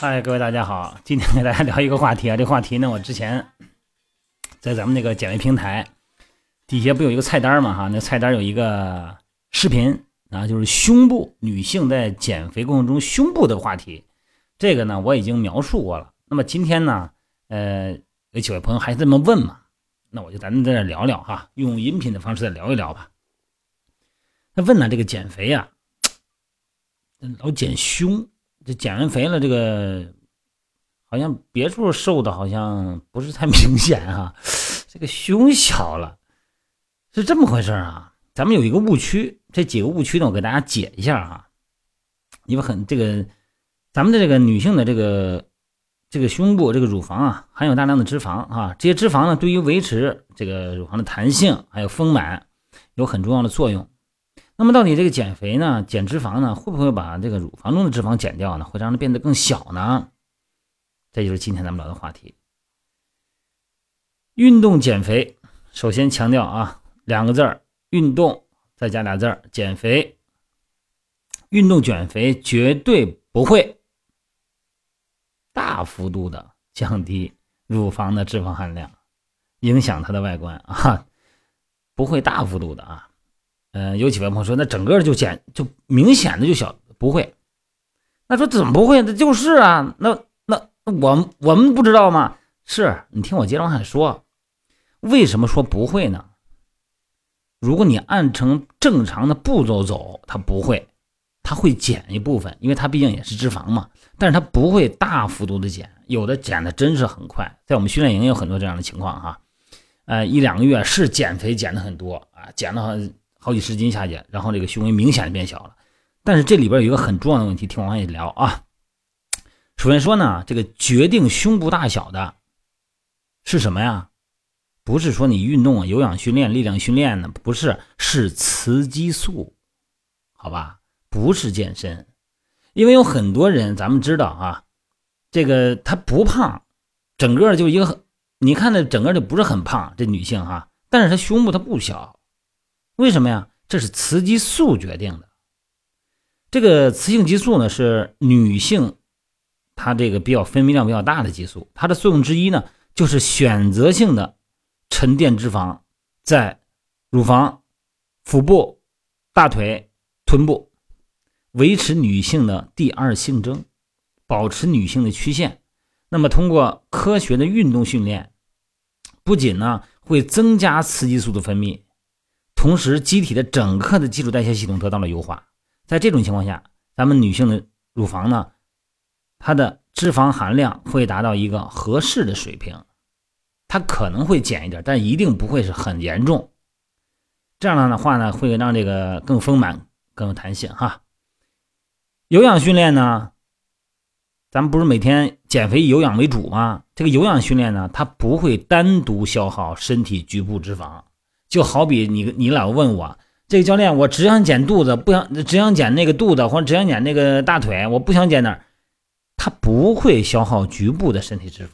嗨，各位大家好，今天给大家聊一个话题啊。这话题呢，我之前在咱们那个减肥平台底下不有一个菜单嘛哈？那菜单有一个视频啊，就是胸部女性在减肥过程中胸部的话题。这个呢，我已经描述过了。那么今天呢，呃，有几位朋友还这么问嘛？那我就咱们在这聊聊哈，用音频的方式再聊一聊吧。那问呢，这个减肥呀，老减胸。这减完肥了，这个好像别处瘦的好像不是太明显哈，这个胸小了，是这么回事啊？咱们有一个误区，这几个误区呢，我给大家解一下哈。因为很这个，咱们的这个女性的这个这个胸部这个乳房啊，含有大量的脂肪啊，这些脂肪呢，对于维持这个乳房的弹性还有丰满有很重要的作用。那么到底这个减肥呢，减脂肪呢，会不会把这个乳房中的脂肪减掉呢？会让它变得更小呢？这就是今天咱们聊的话题。运动减肥，首先强调啊，两个字儿：运动，再加俩字儿：减肥。运动减肥绝对不会大幅度的降低乳房的脂肪含量，影响它的外观啊，不会大幅度的啊。嗯，有几位朋友说，那整个就减，就明显的就小，不会。那说怎么不会？那就是啊，那那我我们不知道吗？是你听我接着往下说，为什么说不会呢？如果你按成正常的步骤走，它不会，它会减一部分，因为它毕竟也是脂肪嘛。但是它不会大幅度的减，有的减的真是很快，在我们训练营有很多这样的情况哈。呃，一两个月是减肥减的很多啊，减了。好几十斤下去，然后这个胸围明显的变小了。但是这里边有一个很重要的问题，听我往下聊啊。首先说呢，这个决定胸部大小的是什么呀？不是说你运动、有氧训练、力量训练呢，不是，是雌激素，好吧？不是健身，因为有很多人，咱们知道啊，这个她不胖，整个就一个，你看的整个就不是很胖，这女性哈，但是她胸部她不小。为什么呀？这是雌激素决定的。这个雌性激素呢，是女性她这个比较分泌量比较大的激素。它的作用之一呢，就是选择性的沉淀脂肪在乳房、腹部、大腿、臀部，维持女性的第二性征，保持女性的曲线。那么，通过科学的运动训练，不仅呢会增加雌激素的分泌。同时，机体的整个的基础代谢系统得到了优化。在这种情况下，咱们女性的乳房呢，它的脂肪含量会达到一个合适的水平。它可能会减一点，但一定不会是很严重。这样的话呢，会让这个更丰满、更有弹性哈。有氧训练呢，咱们不是每天减肥以有氧为主吗？这个有氧训练呢，它不会单独消耗身体局部脂肪。就好比你你老问我这个教练，我只想减肚子，不想只想减那个肚子，或者只想减那个大腿，我不想减哪儿，它不会消耗局部的身体脂肪。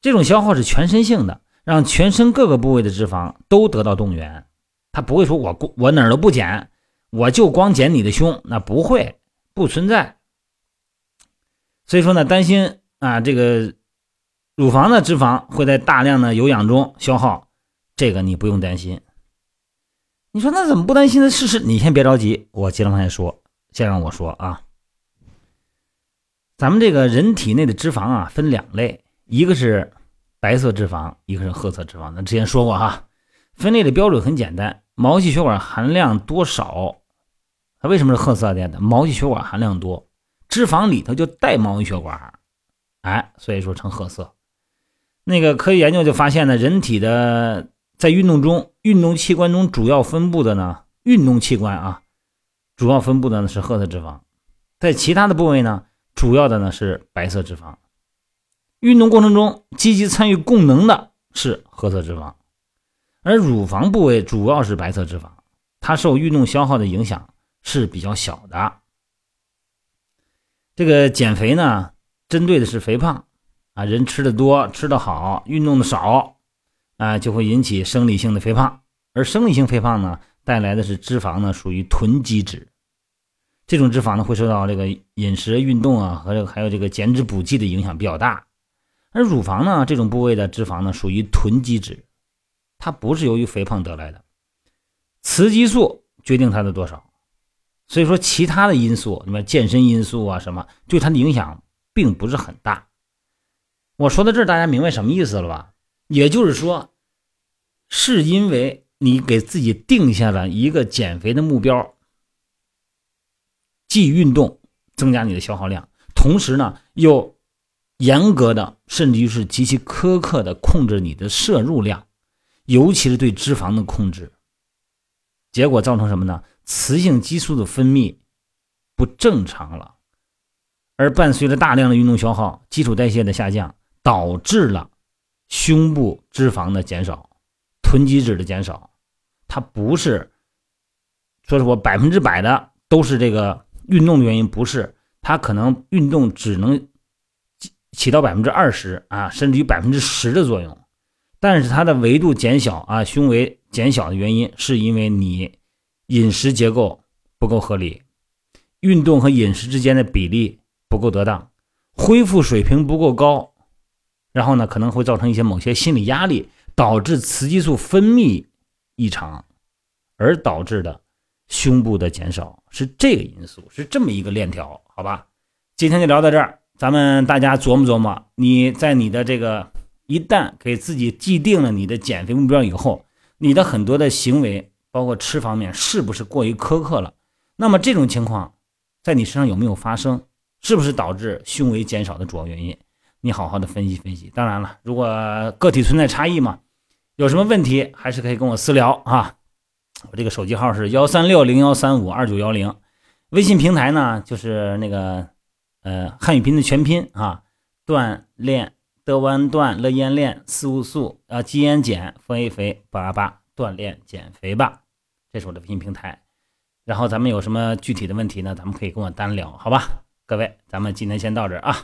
这种消耗是全身性的，让全身各个部位的脂肪都得到动员。它不会说我我哪儿都不减，我就光减你的胸，那不会不存在。所以说呢，担心啊这个。乳房的脂肪会在大量的有氧中消耗，这个你不用担心。你说那怎么不担心呢？试试，你先别着急，我接着往下说。先让我说啊，咱们这个人体内的脂肪啊分两类，一个是白色脂肪，一个是褐色脂肪。咱之前说过哈，分类的标准很简单，毛细血管含量多少，它为什么是褐色的？毛细血管含量多，脂肪里头就带毛细血管，哎，所以说成褐色。那个科学研究就发现呢，人体的在运动中，运动器官中主要分布的呢，运动器官啊，主要分布的呢是褐色脂肪，在其他的部位呢，主要的呢是白色脂肪。运动过程中积极参与供能的是褐色脂肪，而乳房部位主要是白色脂肪，它受运动消耗的影响是比较小的。这个减肥呢，针对的是肥胖。啊，人吃的多，吃的好，运动的少，啊，就会引起生理性的肥胖。而生理性肥胖呢，带来的是脂肪呢，属于囤积脂。这种脂肪呢会受到这个饮食、运动啊和这个还有这个减脂补剂的影响比较大。而乳房呢这种部位的脂肪呢属于囤积脂，它不是由于肥胖得来的，雌激素决定它的多少。所以说，其他的因素，什么健身因素啊，什么对它的影响并不是很大。我说到这儿，大家明白什么意思了吧？也就是说，是因为你给自己定下了一个减肥的目标，既运动增加你的消耗量，同时呢又严格的，甚至于是极其苛刻的控制你的摄入量，尤其是对脂肪的控制，结果造成什么呢？雌性激素的分泌不正常了，而伴随着大量的运动消耗、基础代谢的下降，导致了胸部脂肪的减少、囤积脂的减少。它不是说是我百分之百的都是这个运动的原因，不是，它可能运动只能起到百分之二十啊，甚至于百分之十的作用，但是它的维度减小啊，胸围减小的原因是因为你。饮食结构不够合理，运动和饮食之间的比例不够得当，恢复水平不够高，然后呢可能会造成一些某些心理压力，导致雌激素分泌异常，而导致的胸部的减少是这个因素，是这么一个链条，好吧？今天就聊到这儿，咱们大家琢磨琢磨，你在你的这个一旦给自己既定了你的减肥目标以后，你的很多的行为。包括吃方面是不是过于苛刻了？那么这种情况在你身上有没有发生？是不是导致胸围减少的主要原因？你好好的分析分析。当然了，如果个体存在差异嘛，有什么问题还是可以跟我私聊啊。我这个手机号是幺三六零幺三五二九幺零，微信平台呢就是那个呃汉语拼音的全拼啊，锻炼的弯锻乐烟练四物素啊肌烟减肥 A 肥八八锻炼减肥吧。这是我的微信平台，然后咱们有什么具体的问题呢？咱们可以跟我单聊，好吧？各位，咱们今天先到这儿啊。